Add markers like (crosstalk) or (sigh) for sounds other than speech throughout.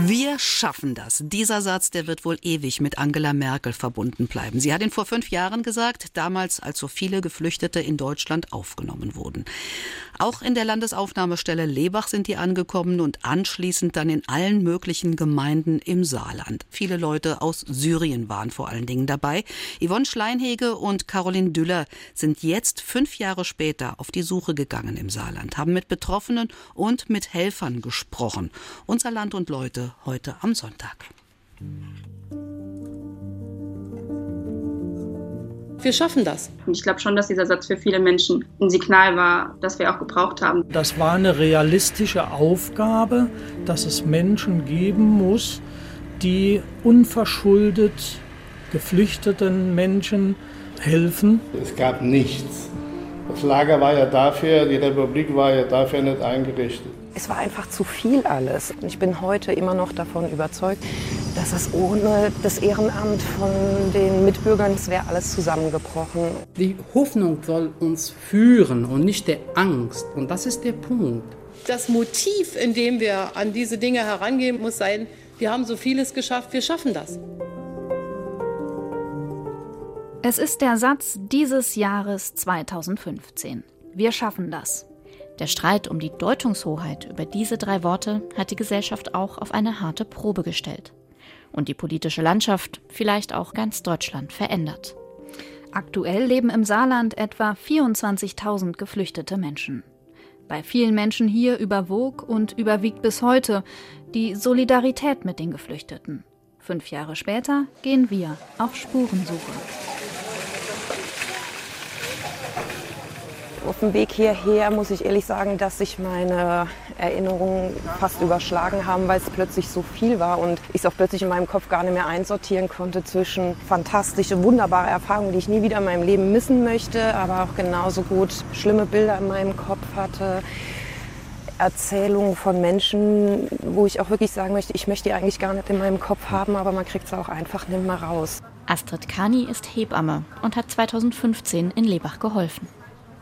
Wir schaffen das. Dieser Satz, der wird wohl ewig mit Angela Merkel verbunden bleiben. Sie hat ihn vor fünf Jahren gesagt, damals, als so viele Geflüchtete in Deutschland aufgenommen wurden. Auch in der Landesaufnahmestelle Lebach sind die angekommen und anschließend dann in allen möglichen Gemeinden im Saarland. Viele Leute aus Syrien waren vor allen Dingen dabei. Yvonne Schleinhege und Caroline Düller sind jetzt fünf Jahre später auf die Suche gegangen im Saarland, haben mit Betroffenen und mit Helfern gesprochen. Unser Land und Leute heute am Sonntag. Wir schaffen das. Ich glaube schon, dass dieser Satz für viele Menschen ein Signal war, das wir auch gebraucht haben. Das war eine realistische Aufgabe, dass es Menschen geben muss, die unverschuldet geflüchteten Menschen helfen. Es gab nichts. Das Lager war ja dafür, die Republik war ja dafür nicht eingerichtet. Es war einfach zu viel alles. Ich bin heute immer noch davon überzeugt, dass es ohne das Ehrenamt von den Mitbürgern, es wäre alles zusammengebrochen. Die Hoffnung soll uns führen und nicht der Angst. Und das ist der Punkt. Das Motiv, in dem wir an diese Dinge herangehen, muss sein, wir haben so vieles geschafft, wir schaffen das. Es ist der Satz dieses Jahres 2015. Wir schaffen das. Der Streit um die Deutungshoheit über diese drei Worte hat die Gesellschaft auch auf eine harte Probe gestellt. Und die politische Landschaft, vielleicht auch ganz Deutschland, verändert. Aktuell leben im Saarland etwa 24.000 geflüchtete Menschen. Bei vielen Menschen hier überwog und überwiegt bis heute die Solidarität mit den Geflüchteten. Fünf Jahre später gehen wir auf Spurensuche. Auf dem Weg hierher muss ich ehrlich sagen, dass sich meine Erinnerungen fast überschlagen haben, weil es plötzlich so viel war und ich es auch plötzlich in meinem Kopf gar nicht mehr einsortieren konnte zwischen fantastische, wunderbare Erfahrungen, die ich nie wieder in meinem Leben missen möchte, aber auch genauso gut schlimme Bilder in meinem Kopf hatte. Erzählungen von Menschen, wo ich auch wirklich sagen möchte, ich möchte die eigentlich gar nicht in meinem Kopf haben, aber man kriegt es auch einfach nicht mehr raus. Astrid Kani ist Hebamme und hat 2015 in Lebach geholfen.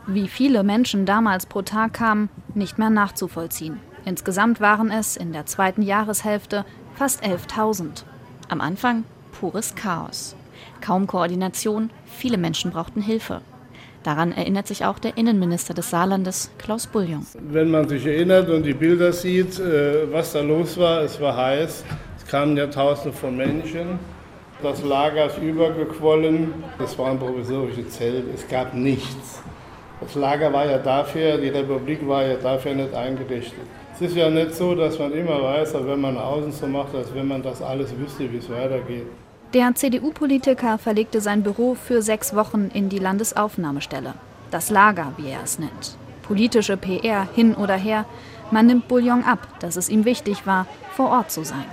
Wie viele Menschen damals pro Tag kamen, nicht mehr nachzuvollziehen. Insgesamt waren es in der zweiten Jahreshälfte fast 11.000. Am Anfang pures Chaos. Kaum Koordination, viele Menschen brauchten Hilfe. Daran erinnert sich auch der Innenminister des Saarlandes, Klaus Bullion. Wenn man sich erinnert und die Bilder sieht, äh, was da los war, es war heiß, es kamen ja Tausende von Menschen. Das Lager ist übergequollen, das waren provisorische Zelte, es gab nichts. Das Lager war ja dafür, die Republik war ja dafür nicht eingerichtet. Es ist ja nicht so, dass man immer weiß, wenn man außen so macht, als wenn man das alles wüsste, wie es weitergeht. Der CDU-Politiker verlegte sein Büro für sechs Wochen in die Landesaufnahmestelle. Das Lager, wie er es nennt. Politische PR hin oder her. Man nimmt Bouillon ab, dass es ihm wichtig war, vor Ort zu sein.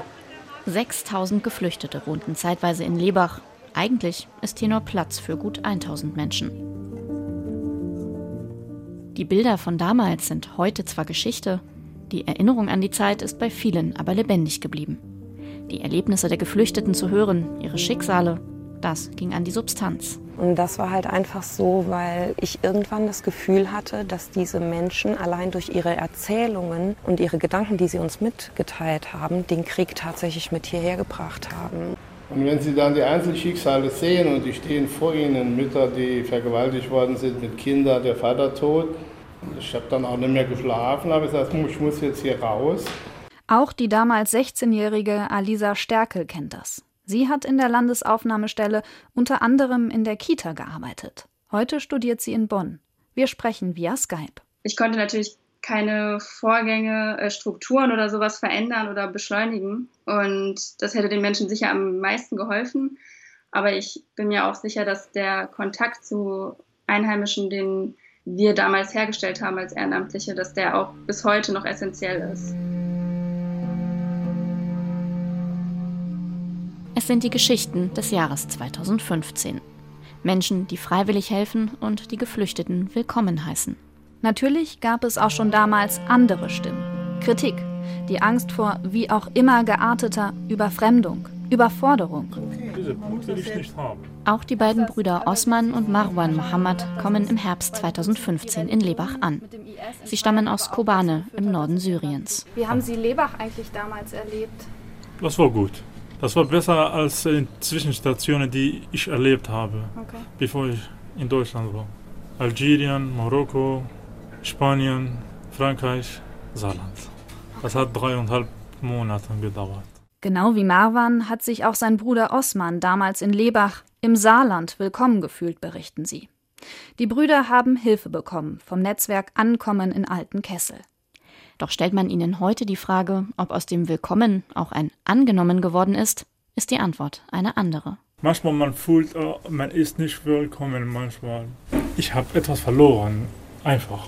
6000 Geflüchtete wohnten zeitweise in Lebach. Eigentlich ist hier nur Platz für gut 1000 Menschen. Die Bilder von damals sind heute zwar Geschichte, die Erinnerung an die Zeit ist bei vielen aber lebendig geblieben. Die Erlebnisse der Geflüchteten zu hören, ihre Schicksale, das ging an die Substanz. Und das war halt einfach so, weil ich irgendwann das Gefühl hatte, dass diese Menschen allein durch ihre Erzählungen und ihre Gedanken, die sie uns mitgeteilt haben, den Krieg tatsächlich mit hierher gebracht haben. Und wenn Sie dann die Einzelschicksale sehen und die stehen vor Ihnen, Mütter, die vergewaltigt worden sind, mit Kindern, der Vater tot, ich habe dann auch nicht mehr geschlafen, aber ich gesagt, ich muss jetzt hier raus. Auch die damals 16-jährige Alisa Stärkel kennt das. Sie hat in der Landesaufnahmestelle unter anderem in der Kita gearbeitet. Heute studiert sie in Bonn. Wir sprechen via Skype. Ich konnte natürlich keine Vorgänge, äh, Strukturen oder sowas verändern oder beschleunigen. Und das hätte den Menschen sicher am meisten geholfen. Aber ich bin mir auch sicher, dass der Kontakt zu Einheimischen, den wir damals hergestellt haben als Ehrenamtliche, dass der auch bis heute noch essentiell ist. Es sind die Geschichten des Jahres 2015. Menschen, die freiwillig helfen und die Geflüchteten willkommen heißen. Natürlich gab es auch schon damals andere Stimmen. Kritik, die Angst vor wie auch immer gearteter Überfremdung, Überforderung. Diese Punkt will ich nicht haben. Auch die beiden Brüder Osman und Marwan Mohammed kommen im Herbst 2015 in Lebach an. Sie stammen aus Kobane im Norden Syriens. Wie haben Sie Lebach eigentlich damals erlebt? Das war gut. Das war besser als die Zwischenstationen, die ich erlebt habe, okay. bevor ich in Deutschland war. Algerien, Marokko, Spanien, Frankreich, Saarland. Das hat dreieinhalb Monate gedauert. Genau wie Marwan hat sich auch sein Bruder Osman damals in Lebach im Saarland willkommen gefühlt, berichten sie. Die Brüder haben Hilfe bekommen vom Netzwerk Ankommen in Alten Kessel. Doch stellt man ihnen heute die Frage, ob aus dem Willkommen auch ein Angenommen geworden ist, ist die Antwort eine andere. Manchmal man fühlt, oh, man ist nicht willkommen, manchmal. Ich habe etwas verloren, einfach.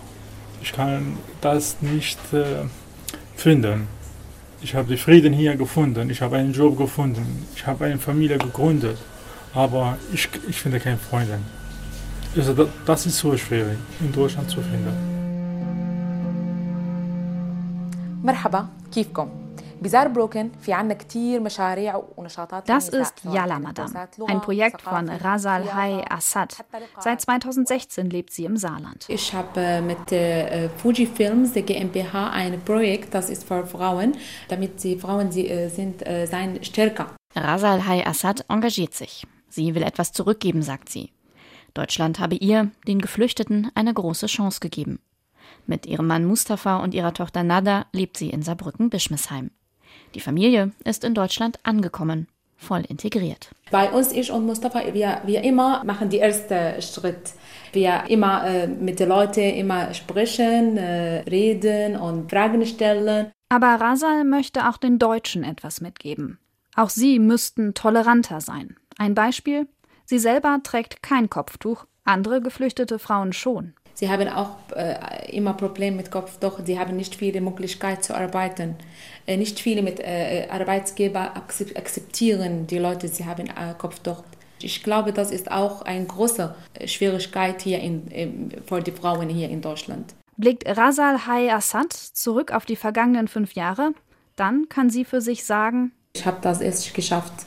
Ich kann das nicht äh, finden. Ich habe den Frieden hier gefunden, ich habe einen Job gefunden, ich habe eine Familie gegründet, aber ich, ich finde keine Freunde. Also das ist so schwierig in Deutschland zu finden. مرحبا كيفكم؟ Das ist Yala Madam, ein Projekt von Rasal Hai Assad. Seit 2016 lebt sie im Saarland. Ich habe mit der Fuji Films, der GmbH, ein Projekt, das ist für Frauen, damit die Frauen sie, sind, seien stärker. Rasal Hai Assad engagiert sich. Sie will etwas zurückgeben, sagt sie. Deutschland habe ihr, den Geflüchteten, eine große Chance gegeben. Mit ihrem Mann Mustafa und ihrer Tochter Nada lebt sie in Saarbrücken-Bischmisheim. Die Familie ist in Deutschland angekommen, voll integriert. Bei uns, ich und Mustafa, wir, wir immer machen die erste Schritt. Wir immer äh, mit den Leuten immer sprechen, äh, reden und Fragen stellen. Aber Rasal möchte auch den Deutschen etwas mitgeben. Auch sie müssten toleranter sein. Ein Beispiel? Sie selber trägt kein Kopftuch, andere geflüchtete Frauen schon. Sie haben auch äh, immer Probleme mit Kopftuch. Sie haben nicht viele Möglichkeiten zu arbeiten. Äh, nicht viele mit äh, Arbeitsgeber akzeptieren die Leute, sie haben äh, Kopftuch. Ich glaube, das ist auch eine große äh, Schwierigkeit hier in, in, für die Frauen hier in Deutschland. Blickt Rasal Hay Assad zurück auf die vergangenen fünf Jahre, dann kann sie für sich sagen, ich habe das erst geschafft.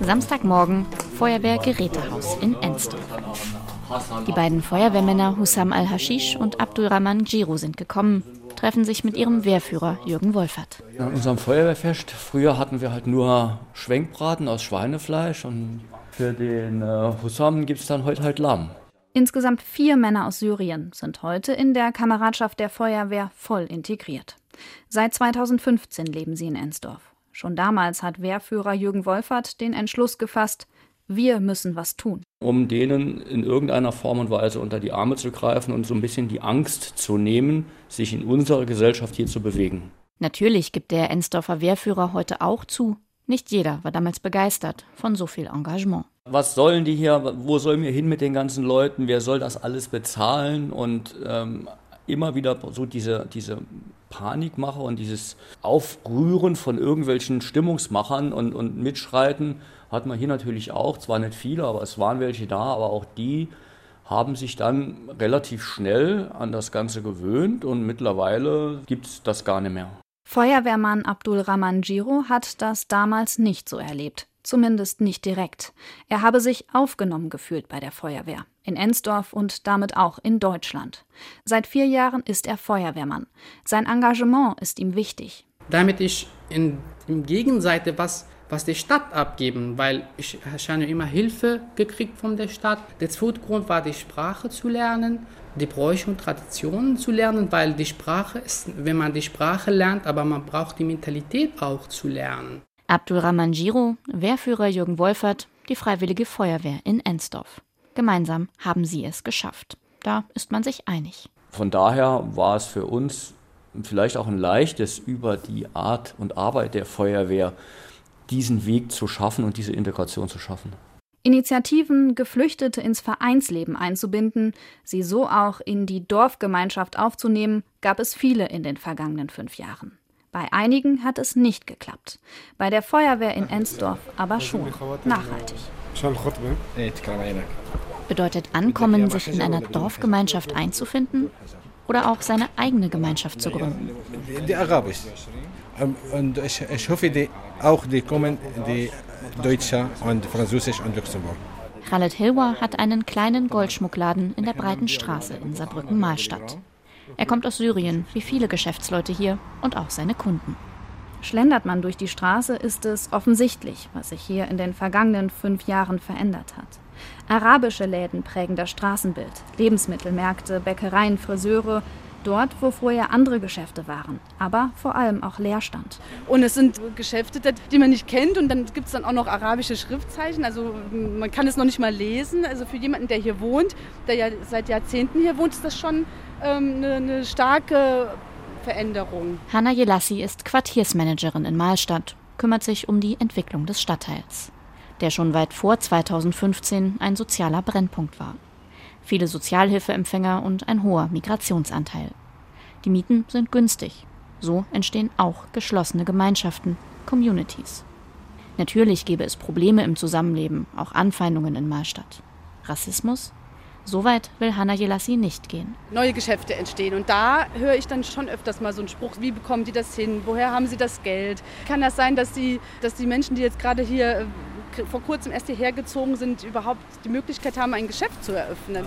Samstagmorgen, Feuerwehrgerätehaus in Ensdorf. Die beiden Feuerwehrmänner Hussam al-Hashish und Abdulrahman Giro sind gekommen, treffen sich mit ihrem Wehrführer Jürgen Wolfert. An unserem Feuerwehrfest, früher hatten wir halt nur Schwenkbraten aus Schweinefleisch und für den äh, Hussam gibt es dann heute halt Lamm. Insgesamt vier Männer aus Syrien sind heute in der Kameradschaft der Feuerwehr voll integriert. Seit 2015 leben sie in Ensdorf. Schon damals hat Wehrführer Jürgen Wolfert den Entschluss gefasst, wir müssen was tun. Um denen in irgendeiner Form und Weise unter die Arme zu greifen und so ein bisschen die Angst zu nehmen, sich in unserer Gesellschaft hier zu bewegen. Natürlich gibt der Ensdorfer Wehrführer heute auch zu. Nicht jeder war damals begeistert von so viel Engagement. Was sollen die hier? Wo sollen wir hin mit den ganzen Leuten? Wer soll das alles bezahlen? Und ähm, immer wieder so diese, diese Panikmache und dieses Aufrühren von irgendwelchen Stimmungsmachern und, und Mitschreiten hat man hier natürlich auch. Zwar nicht viele, aber es waren welche da, aber auch die haben sich dann relativ schnell an das Ganze gewöhnt und mittlerweile gibt es das gar nicht mehr. Feuerwehrmann Abdul Rahman Giro hat das damals nicht so erlebt zumindest nicht direkt. Er habe sich aufgenommen gefühlt bei der Feuerwehr, in Ensdorf und damit auch in Deutschland. Seit vier Jahren ist er Feuerwehrmann. Sein Engagement ist ihm wichtig. Damit ich in, in Gegenseite was was die Stadt abgeben, weil ich, habe immer Hilfe gekriegt von der Stadt. Der zweite Grund war, die Sprache zu lernen, die Bräuche und Traditionen zu lernen, weil die Sprache ist, wenn man die Sprache lernt, aber man braucht die Mentalität auch zu lernen. Abdulrahman Giro, Wehrführer Jürgen Wolfert, die Freiwillige Feuerwehr in Ensdorf. Gemeinsam haben sie es geschafft. Da ist man sich einig. Von daher war es für uns vielleicht auch ein leichtes, über die Art und Arbeit der Feuerwehr diesen Weg zu schaffen und diese Integration zu schaffen. Initiativen, Geflüchtete ins Vereinsleben einzubinden, sie so auch in die Dorfgemeinschaft aufzunehmen, gab es viele in den vergangenen fünf Jahren. Bei einigen hat es nicht geklappt. Bei der Feuerwehr in Ensdorf aber schon. Nachhaltig. Bedeutet Ankommen, sich in einer Dorfgemeinschaft einzufinden oder auch seine eigene Gemeinschaft zu gründen? Ähm, und ich, ich hoffe, die, auch die kommen, die Deutsche und Französisch und Luxemburg. Khaled Hilwa hat einen kleinen Goldschmuckladen in der breiten Straße in Saarbrücken-Mahlstadt. Er kommt aus Syrien, wie viele Geschäftsleute hier und auch seine Kunden. Schlendert man durch die Straße, ist es offensichtlich, was sich hier in den vergangenen fünf Jahren verändert hat. Arabische Läden prägen das Straßenbild, Lebensmittelmärkte, Bäckereien, Friseure, dort, wo vorher andere Geschäfte waren, aber vor allem auch Leerstand. Und es sind Geschäfte, die man nicht kennt und dann gibt es dann auch noch arabische Schriftzeichen, also man kann es noch nicht mal lesen. Also für jemanden, der hier wohnt, der ja seit Jahrzehnten hier wohnt, ist das schon ähm, eine, eine starke Veränderung. Hanna Jelassi ist Quartiersmanagerin in Mahlstadt, kümmert sich um die Entwicklung des Stadtteils, der schon weit vor 2015 ein sozialer Brennpunkt war viele Sozialhilfeempfänger und ein hoher Migrationsanteil. Die Mieten sind günstig. So entstehen auch geschlossene Gemeinschaften, Communities. Natürlich gäbe es Probleme im Zusammenleben, auch Anfeindungen in Mahlstadt. Rassismus? Soweit will Hanna Jelassi nicht gehen. Neue Geschäfte entstehen und da höre ich dann schon öfters mal so einen Spruch, wie bekommen die das hin? Woher haben sie das Geld? Kann das sein, dass die, dass die Menschen, die jetzt gerade hier äh, vor kurzem erst hierher gezogen sind, überhaupt die Möglichkeit haben, ein Geschäft zu eröffnen.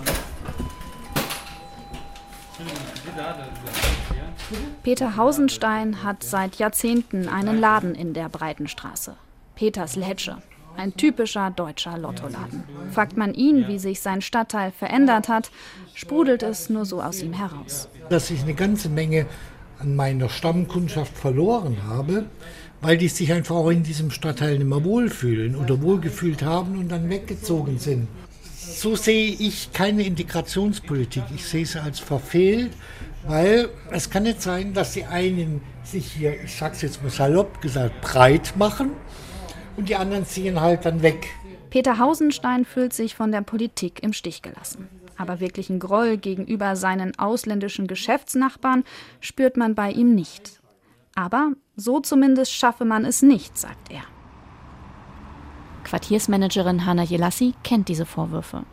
Peter Hausenstein hat seit Jahrzehnten einen Laden in der Breitenstraße. Peters Lädsche. Ein typischer deutscher Lottoladen. Fragt man ihn, wie sich sein Stadtteil verändert hat, sprudelt es nur so aus ihm heraus. Dass ich eine ganze Menge an meiner Stammkundschaft verloren habe, weil die sich einfach auch in diesem Stadtteil nicht mehr wohlfühlen oder wohlgefühlt haben und dann weggezogen sind. So sehe ich keine Integrationspolitik. Ich sehe sie als verfehlt, weil es kann nicht sein, dass die einen sich hier, ich sag's jetzt mal salopp gesagt, breit machen und die anderen ziehen halt dann weg. Peter Hausenstein fühlt sich von der Politik im Stich gelassen. Aber wirklichen Groll gegenüber seinen ausländischen Geschäftsnachbarn spürt man bei ihm nicht. Aber so zumindest schaffe man es nicht, sagt er. Quartiersmanagerin Hanna Jelassi kennt diese Vorwürfe.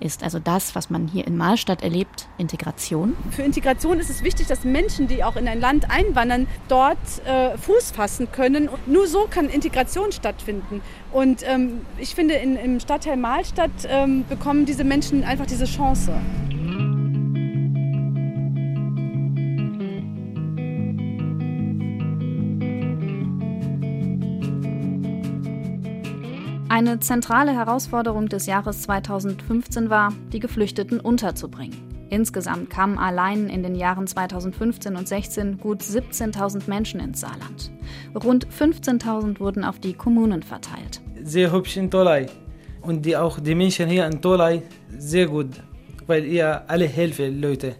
Ist also das, was man hier in Mahlstadt erlebt, Integration? Für Integration ist es wichtig, dass Menschen, die auch in ein Land einwandern, dort äh, Fuß fassen können. Und nur so kann Integration stattfinden. Und ähm, ich finde, in, im Stadtteil Mahlstadt ähm, bekommen diese Menschen einfach diese Chance. Eine zentrale Herausforderung des Jahres 2015 war, die Geflüchteten unterzubringen. Insgesamt kamen allein in den Jahren 2015 und 16 gut 17.000 Menschen ins Saarland. Rund 15.000 wurden auf die Kommunen verteilt. Sehr hübsch in Tolai. Und die, auch die Menschen hier in Tolai sehr gut, weil ihr alle helfen, Leute.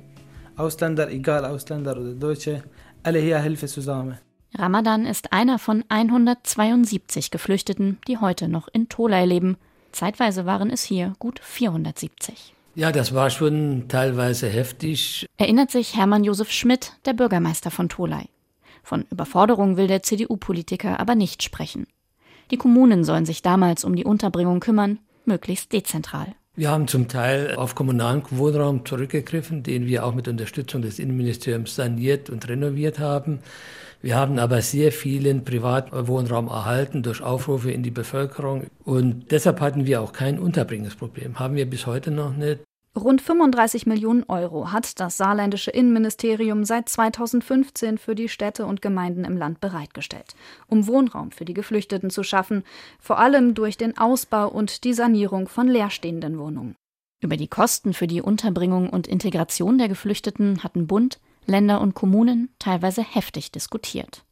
Ausländer, egal Ausländer oder Deutsche, alle hier helfen zusammen. Ramadan ist einer von 172 Geflüchteten, die heute noch in Tolai leben. Zeitweise waren es hier gut 470. Ja, das war schon teilweise heftig. Erinnert sich Hermann Josef Schmidt, der Bürgermeister von Tolai. Von Überforderung will der CDU-Politiker aber nicht sprechen. Die Kommunen sollen sich damals um die Unterbringung kümmern, möglichst dezentral. Wir haben zum Teil auf kommunalen Wohnraum zurückgegriffen, den wir auch mit Unterstützung des Innenministeriums saniert und renoviert haben. Wir haben aber sehr vielen Privatwohnraum erhalten durch Aufrufe in die Bevölkerung. Und deshalb hatten wir auch kein Unterbringungsproblem. Haben wir bis heute noch nicht. Rund 35 Millionen Euro hat das saarländische Innenministerium seit 2015 für die Städte und Gemeinden im Land bereitgestellt, um Wohnraum für die Geflüchteten zu schaffen, vor allem durch den Ausbau und die Sanierung von leerstehenden Wohnungen. Über die Kosten für die Unterbringung und Integration der Geflüchteten hatten Bund, Länder und Kommunen teilweise heftig diskutiert.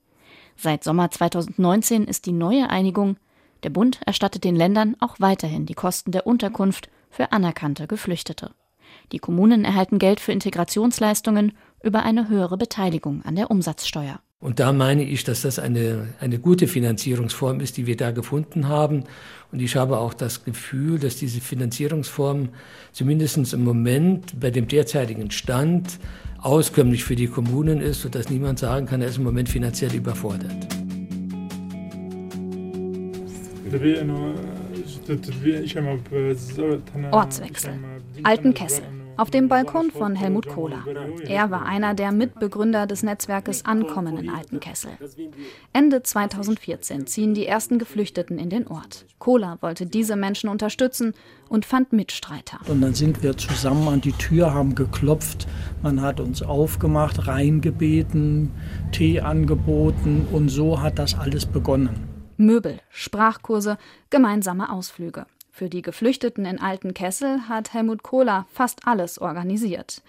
Seit Sommer 2019 ist die neue Einigung, der Bund erstattet den Ländern auch weiterhin die Kosten der Unterkunft für anerkannte Geflüchtete. Die Kommunen erhalten Geld für Integrationsleistungen über eine höhere Beteiligung an der Umsatzsteuer. Und da meine ich, dass das eine, eine gute Finanzierungsform ist, die wir da gefunden haben. Und ich habe auch das Gefühl, dass diese Finanzierungsform zumindest im Moment bei dem derzeitigen Stand auskömmlich für die Kommunen ist, sodass niemand sagen kann, er ist im Moment finanziell überfordert. Ortswechsel. Altenkessel. Auf dem Balkon von Helmut Kohler. Er war einer der Mitbegründer des Netzwerkes Ankommen in Altenkessel. Ende 2014 ziehen die ersten Geflüchteten in den Ort. Kohler wollte diese Menschen unterstützen und fand Mitstreiter. Und dann sind wir zusammen an die Tür, haben geklopft. Man hat uns aufgemacht, reingebeten, Tee angeboten und so hat das alles begonnen. Möbel, Sprachkurse, gemeinsame Ausflüge. Für die Geflüchteten in Altenkessel hat Helmut Kohler fast alles organisiert.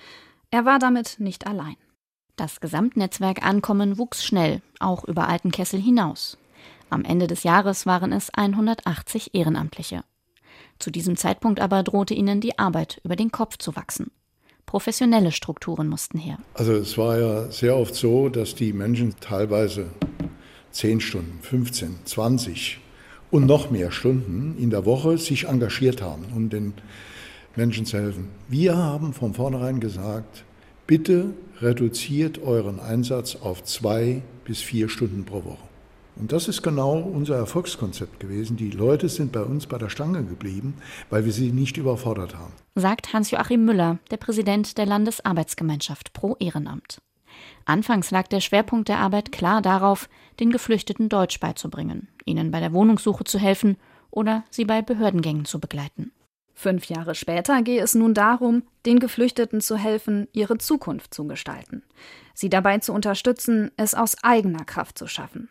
Er war damit nicht allein. Das Gesamtnetzwerk Ankommen wuchs schnell, auch über Altenkessel hinaus. Am Ende des Jahres waren es 180 Ehrenamtliche. Zu diesem Zeitpunkt aber drohte ihnen die Arbeit über den Kopf zu wachsen. Professionelle Strukturen mussten her. Also es war ja sehr oft so, dass die Menschen teilweise 10 Stunden, 15, 20 und noch mehr Stunden in der Woche sich engagiert haben, um den Menschen zu helfen. Wir haben von vornherein gesagt, bitte reduziert euren Einsatz auf zwei bis vier Stunden pro Woche. Und das ist genau unser Erfolgskonzept gewesen. Die Leute sind bei uns bei der Stange geblieben, weil wir sie nicht überfordert haben. Sagt Hans-Joachim Müller, der Präsident der Landesarbeitsgemeinschaft Pro Ehrenamt. Anfangs lag der Schwerpunkt der Arbeit klar darauf, den Geflüchteten Deutsch beizubringen, ihnen bei der Wohnungssuche zu helfen oder sie bei Behördengängen zu begleiten. Fünf Jahre später gehe es nun darum, den Geflüchteten zu helfen, ihre Zukunft zu gestalten, sie dabei zu unterstützen, es aus eigener Kraft zu schaffen.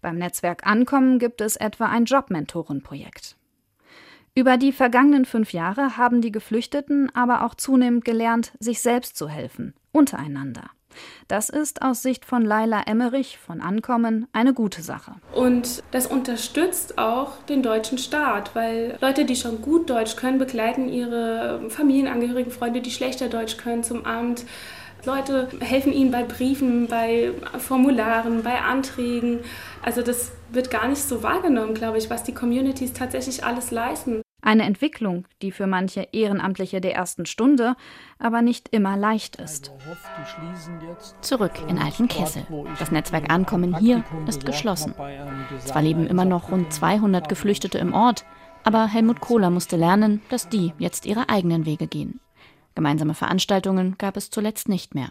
Beim Netzwerk Ankommen gibt es etwa ein Jobmentorenprojekt. Über die vergangenen fünf Jahre haben die Geflüchteten aber auch zunehmend gelernt, sich selbst zu helfen, untereinander. Das ist aus Sicht von Laila Emmerich von Ankommen eine gute Sache. Und das unterstützt auch den deutschen Staat, weil Leute, die schon gut Deutsch können, begleiten ihre Familienangehörigen, Freunde, die schlechter Deutsch können, zum Amt. Leute helfen ihnen bei Briefen, bei Formularen, bei Anträgen. Also das wird gar nicht so wahrgenommen, glaube ich, was die Communities tatsächlich alles leisten. Eine Entwicklung, die für manche Ehrenamtliche der ersten Stunde aber nicht immer leicht ist. Zurück in Altenkessel. Das Netzwerk Ankommen hier ist geschlossen. Zwar leben immer noch rund 200 Geflüchtete im Ort, aber Helmut Kohler musste lernen, dass die jetzt ihre eigenen Wege gehen. Gemeinsame Veranstaltungen gab es zuletzt nicht mehr.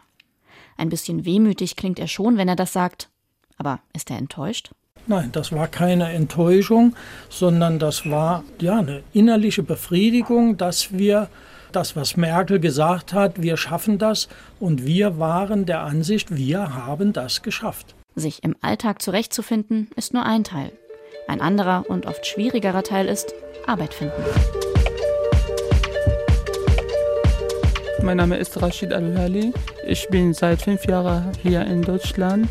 Ein bisschen wehmütig klingt er schon, wenn er das sagt. Aber ist er enttäuscht? Nein, das war keine Enttäuschung, sondern das war ja eine innerliche Befriedigung, dass wir das, was Merkel gesagt hat, wir schaffen das und wir waren der Ansicht, wir haben das geschafft. Sich im Alltag zurechtzufinden, ist nur ein Teil. Ein anderer und oft schwierigerer Teil ist Arbeit finden. Mein Name ist Rashid Al-Hali. Ich bin seit fünf Jahren hier in Deutschland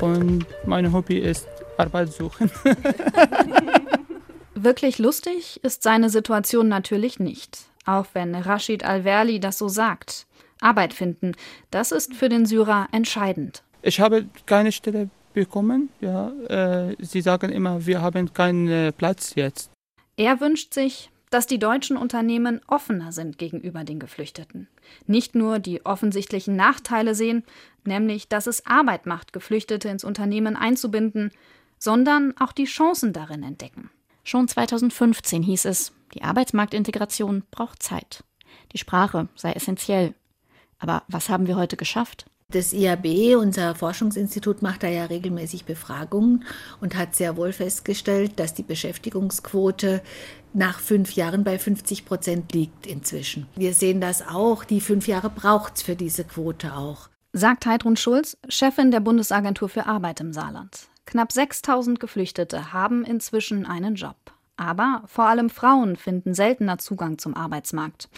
und mein Hobby ist Arbeit suchen. (laughs) Wirklich lustig ist seine Situation natürlich nicht, auch wenn Rashid Al-Verli das so sagt. Arbeit finden, das ist für den Syrer entscheidend. Ich habe keine Stelle bekommen. Ja, äh, sie sagen immer, wir haben keinen Platz jetzt. Er wünscht sich, dass die deutschen Unternehmen offener sind gegenüber den Geflüchteten. Nicht nur die offensichtlichen Nachteile sehen, nämlich dass es Arbeit macht, Geflüchtete ins Unternehmen einzubinden, sondern auch die Chancen darin entdecken. Schon 2015 hieß es, die Arbeitsmarktintegration braucht Zeit. Die Sprache sei essentiell. Aber was haben wir heute geschafft? Das IAB, unser Forschungsinstitut, macht da ja regelmäßig Befragungen und hat sehr wohl festgestellt, dass die Beschäftigungsquote nach fünf Jahren bei 50 Prozent liegt inzwischen. Wir sehen das auch, die fünf Jahre braucht es für diese Quote auch. Sagt Heidrun Schulz, Chefin der Bundesagentur für Arbeit im Saarland. Knapp 6000 Geflüchtete haben inzwischen einen Job. Aber vor allem Frauen finden seltener Zugang zum Arbeitsmarkt.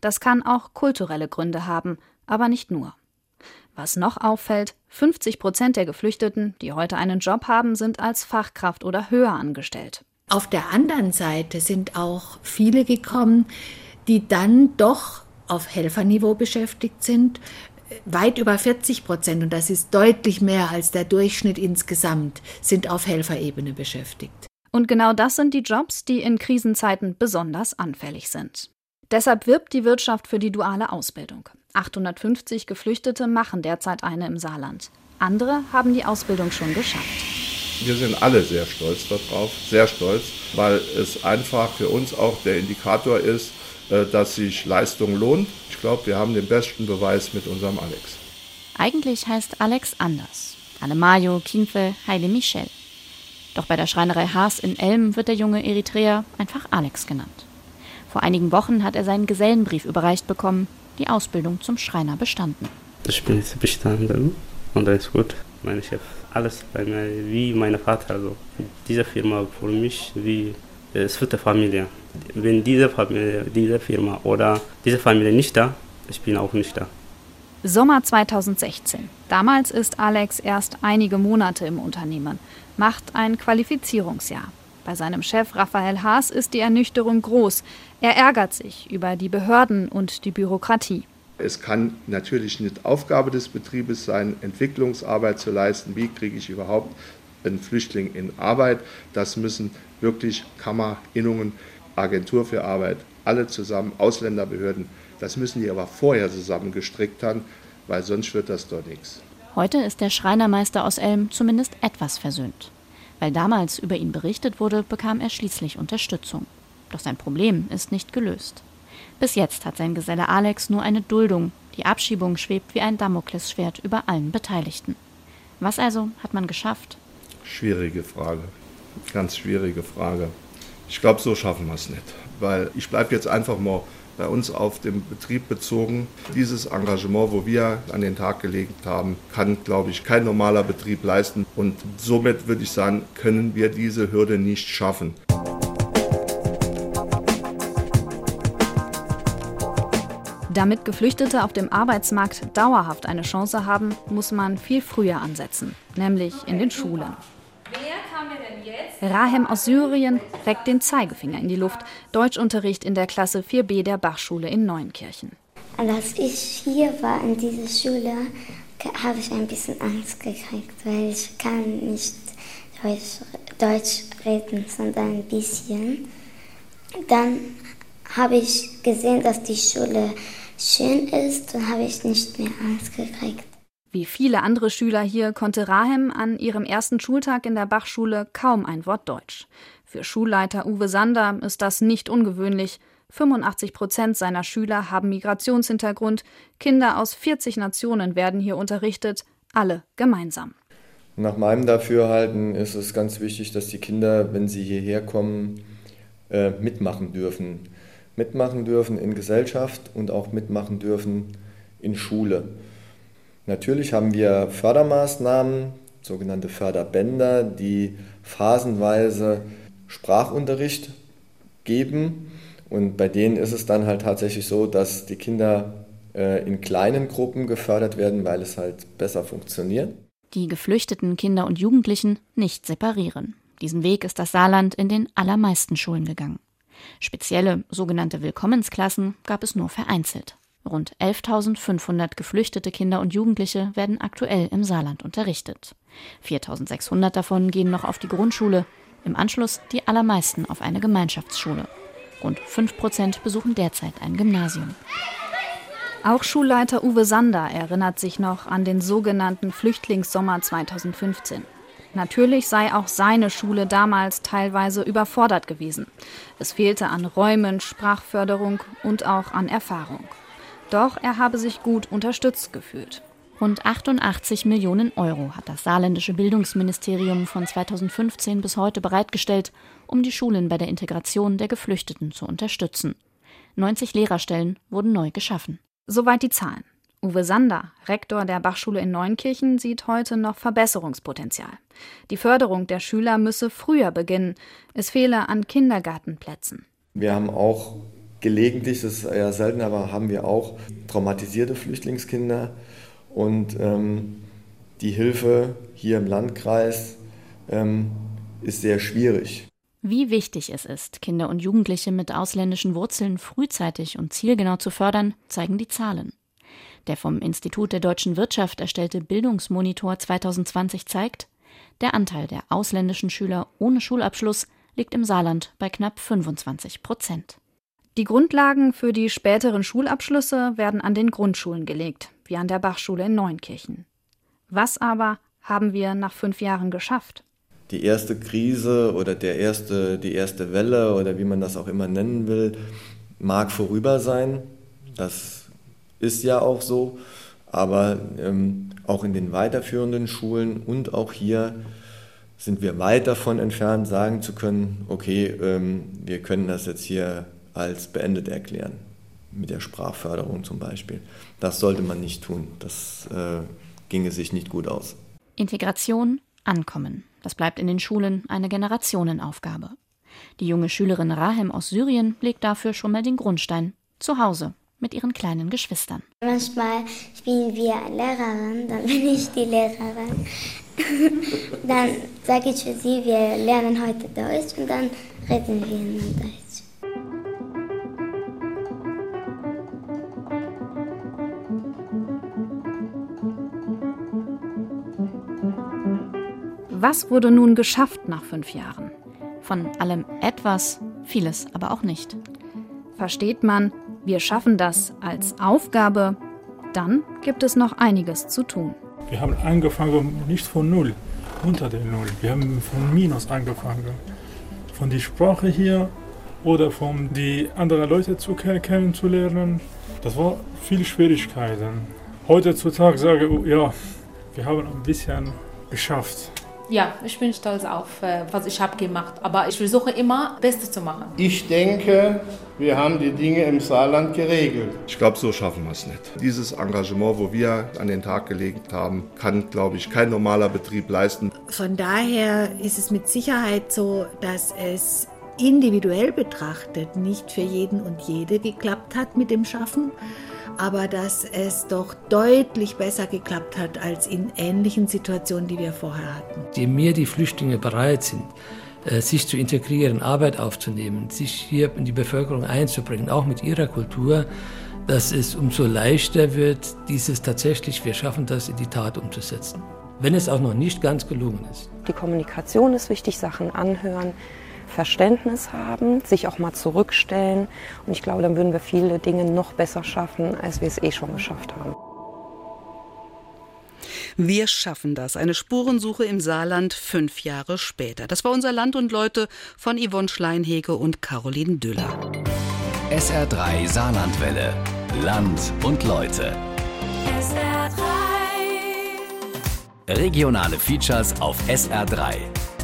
Das kann auch kulturelle Gründe haben, aber nicht nur. Was noch auffällt, 50 Prozent der Geflüchteten, die heute einen Job haben, sind als Fachkraft oder höher angestellt. Auf der anderen Seite sind auch viele gekommen, die dann doch auf Helferniveau beschäftigt sind, weit über 40 Prozent, und das ist deutlich mehr als der Durchschnitt insgesamt, sind auf Helferebene beschäftigt. Und genau das sind die Jobs, die in Krisenzeiten besonders anfällig sind. Deshalb wirbt die Wirtschaft für die duale Ausbildung. 850 Geflüchtete machen derzeit eine im Saarland. Andere haben die Ausbildung schon geschafft. Wir sind alle sehr stolz darauf, sehr stolz, weil es einfach für uns auch der Indikator ist, dass sich Leistung lohnt. Ich glaube, wir haben den besten Beweis mit unserem Alex. Eigentlich heißt Alex anders. Alemayo Kinfe Heile Michel. Doch bei der Schreinerei Haas in Elm wird der junge Eritreer einfach Alex genannt. Vor einigen Wochen hat er seinen Gesellenbrief überreicht bekommen, die Ausbildung zum Schreiner bestanden. Ich bin jetzt bestanden und alles gut. Mein Chef, alles bei mir, wie mein Vater. Also diese Firma für mich wie es wird Familie. Wenn diese Familie, diese Firma oder diese Familie nicht da, ich bin auch nicht da. Sommer 2016. Damals ist Alex erst einige Monate im Unternehmen, macht ein Qualifizierungsjahr. Bei seinem Chef Raphael Haas ist die Ernüchterung groß. Er ärgert sich über die Behörden und die Bürokratie. Es kann natürlich nicht Aufgabe des Betriebes sein, Entwicklungsarbeit zu leisten. Wie kriege ich überhaupt einen Flüchtling in Arbeit? Das müssen wirklich Kammer, Innungen, Agentur für Arbeit, alle zusammen, Ausländerbehörden. Das müssen die aber vorher zusammengestrickt haben, weil sonst wird das doch nichts. Heute ist der Schreinermeister aus Elm zumindest etwas versöhnt. Weil damals über ihn berichtet wurde, bekam er schließlich Unterstützung. Doch sein Problem ist nicht gelöst. Bis jetzt hat sein Geselle Alex nur eine Duldung. Die Abschiebung schwebt wie ein Damoklesschwert über allen Beteiligten. Was also hat man geschafft? Schwierige Frage. Ganz schwierige Frage. Ich glaube, so schaffen wir es nicht. Weil ich bleibe jetzt einfach mal bei uns auf dem Betrieb bezogen. Dieses Engagement, wo wir an den Tag gelegt haben, kann, glaube ich, kein normaler Betrieb leisten. Und somit würde ich sagen, können wir diese Hürde nicht schaffen. Damit Geflüchtete auf dem Arbeitsmarkt dauerhaft eine Chance haben, muss man viel früher ansetzen, nämlich in den Schulen. Rahem aus Syrien reckt den Zeigefinger in die Luft. Deutschunterricht in der Klasse 4b der Bachschule in Neunkirchen. Als ich hier war in dieser Schule, habe ich ein bisschen Angst gekriegt, weil ich kann nicht Deutsch, Deutsch reden, sondern ein bisschen. Dann habe ich gesehen, dass die Schule schön ist und habe ich nicht mehr Angst gekriegt. Wie viele andere Schüler hier konnte Rahem an ihrem ersten Schultag in der Bachschule kaum ein Wort Deutsch. Für Schulleiter Uwe Sander ist das nicht ungewöhnlich. 85 Prozent seiner Schüler haben Migrationshintergrund. Kinder aus 40 Nationen werden hier unterrichtet, alle gemeinsam. Nach meinem Dafürhalten ist es ganz wichtig, dass die Kinder, wenn sie hierher kommen, äh, mitmachen dürfen. Mitmachen dürfen in Gesellschaft und auch mitmachen dürfen in Schule. Natürlich haben wir Fördermaßnahmen, sogenannte Förderbänder, die phasenweise Sprachunterricht geben. Und bei denen ist es dann halt tatsächlich so, dass die Kinder äh, in kleinen Gruppen gefördert werden, weil es halt besser funktioniert. Die geflüchteten Kinder und Jugendlichen nicht separieren. Diesen Weg ist das Saarland in den allermeisten Schulen gegangen. Spezielle sogenannte Willkommensklassen gab es nur vereinzelt. Rund 11.500 geflüchtete Kinder und Jugendliche werden aktuell im Saarland unterrichtet. 4.600 davon gehen noch auf die Grundschule, im Anschluss die allermeisten auf eine Gemeinschaftsschule. Rund 5 Prozent besuchen derzeit ein Gymnasium. Auch Schulleiter Uwe Sander erinnert sich noch an den sogenannten Flüchtlingssommer 2015. Natürlich sei auch seine Schule damals teilweise überfordert gewesen. Es fehlte an Räumen, Sprachförderung und auch an Erfahrung. Doch er habe sich gut unterstützt gefühlt. Rund 88 Millionen Euro hat das saarländische Bildungsministerium von 2015 bis heute bereitgestellt, um die Schulen bei der Integration der Geflüchteten zu unterstützen. 90 Lehrerstellen wurden neu geschaffen. Soweit die Zahlen. Uwe Sander, Rektor der Bachschule in Neunkirchen, sieht heute noch Verbesserungspotenzial. Die Förderung der Schüler müsse früher beginnen. Es fehle an Kindergartenplätzen. Wir haben auch gelegentlich, das ist eher selten, aber haben wir auch traumatisierte Flüchtlingskinder. Und ähm, die Hilfe hier im Landkreis ähm, ist sehr schwierig. Wie wichtig es ist, Kinder und Jugendliche mit ausländischen Wurzeln frühzeitig und zielgenau zu fördern, zeigen die Zahlen. Der vom Institut der deutschen Wirtschaft erstellte Bildungsmonitor 2020 zeigt, der Anteil der ausländischen Schüler ohne Schulabschluss liegt im Saarland bei knapp 25 Prozent. Die Grundlagen für die späteren Schulabschlüsse werden an den Grundschulen gelegt, wie an der Bachschule in Neunkirchen. Was aber haben wir nach fünf Jahren geschafft? die erste Krise oder der erste, die erste Welle oder wie man das auch immer nennen will, mag vorüber sein. Das ist ja auch so. Aber ähm, auch in den weiterführenden Schulen und auch hier sind wir weit davon entfernt, sagen zu können, okay, ähm, wir können das jetzt hier als beendet erklären, mit der Sprachförderung zum Beispiel. Das sollte man nicht tun. Das äh, ginge sich nicht gut aus. Integration, Ankommen. Das bleibt in den Schulen eine Generationenaufgabe. Die junge Schülerin Rahem aus Syrien legt dafür schon mal den Grundstein zu Hause mit ihren kleinen Geschwistern. Manchmal spielen wir Lehrerin, dann bin ich die Lehrerin. (laughs) dann sage ich für sie, wir lernen heute Deutsch und dann reden wir in Deutsch. Was wurde nun geschafft nach fünf Jahren? Von allem etwas, vieles aber auch nicht. Versteht man, wir schaffen das als Aufgabe, dann gibt es noch einiges zu tun. Wir haben angefangen nicht von Null, unter der Null. Wir haben von Minus angefangen. Von der Sprache hier oder von die anderen Leute zu kennenzulernen. Das war viele Schwierigkeiten. Heutzutage sage ich, ja, wir haben ein bisschen geschafft. Ja, ich bin stolz auf, äh, was ich habe gemacht. Aber ich versuche immer, Beste zu machen. Ich denke, wir haben die Dinge im Saarland geregelt. Ich glaube, so schaffen wir es nicht. Dieses Engagement, wo wir an den Tag gelegt haben, kann, glaube ich, kein normaler Betrieb leisten. Von daher ist es mit Sicherheit so, dass es individuell betrachtet nicht für jeden und jede geklappt hat mit dem Schaffen aber dass es doch deutlich besser geklappt hat als in ähnlichen Situationen, die wir vorher hatten. Je mehr die Flüchtlinge bereit sind, äh, sich zu integrieren, Arbeit aufzunehmen, sich hier in die Bevölkerung einzubringen, auch mit ihrer Kultur, dass es umso leichter wird, dieses tatsächlich, wir schaffen das in die Tat umzusetzen. Wenn es auch noch nicht ganz gelungen ist. Die Kommunikation ist wichtig, Sachen anhören, Verständnis haben, sich auch mal zurückstellen. Und ich glaube, dann würden wir viele Dinge noch besser schaffen, als wir es eh schon geschafft haben. Wir schaffen das. Eine Spurensuche im Saarland fünf Jahre später. Das war unser Land und Leute von Yvonne Schleinhege und Caroline Düller. SR3 Saarlandwelle. Land und Leute. SR3. Regionale Features auf SR3.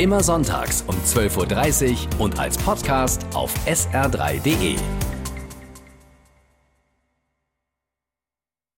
Immer sonntags um 12.30 Uhr und als Podcast auf sr3.de.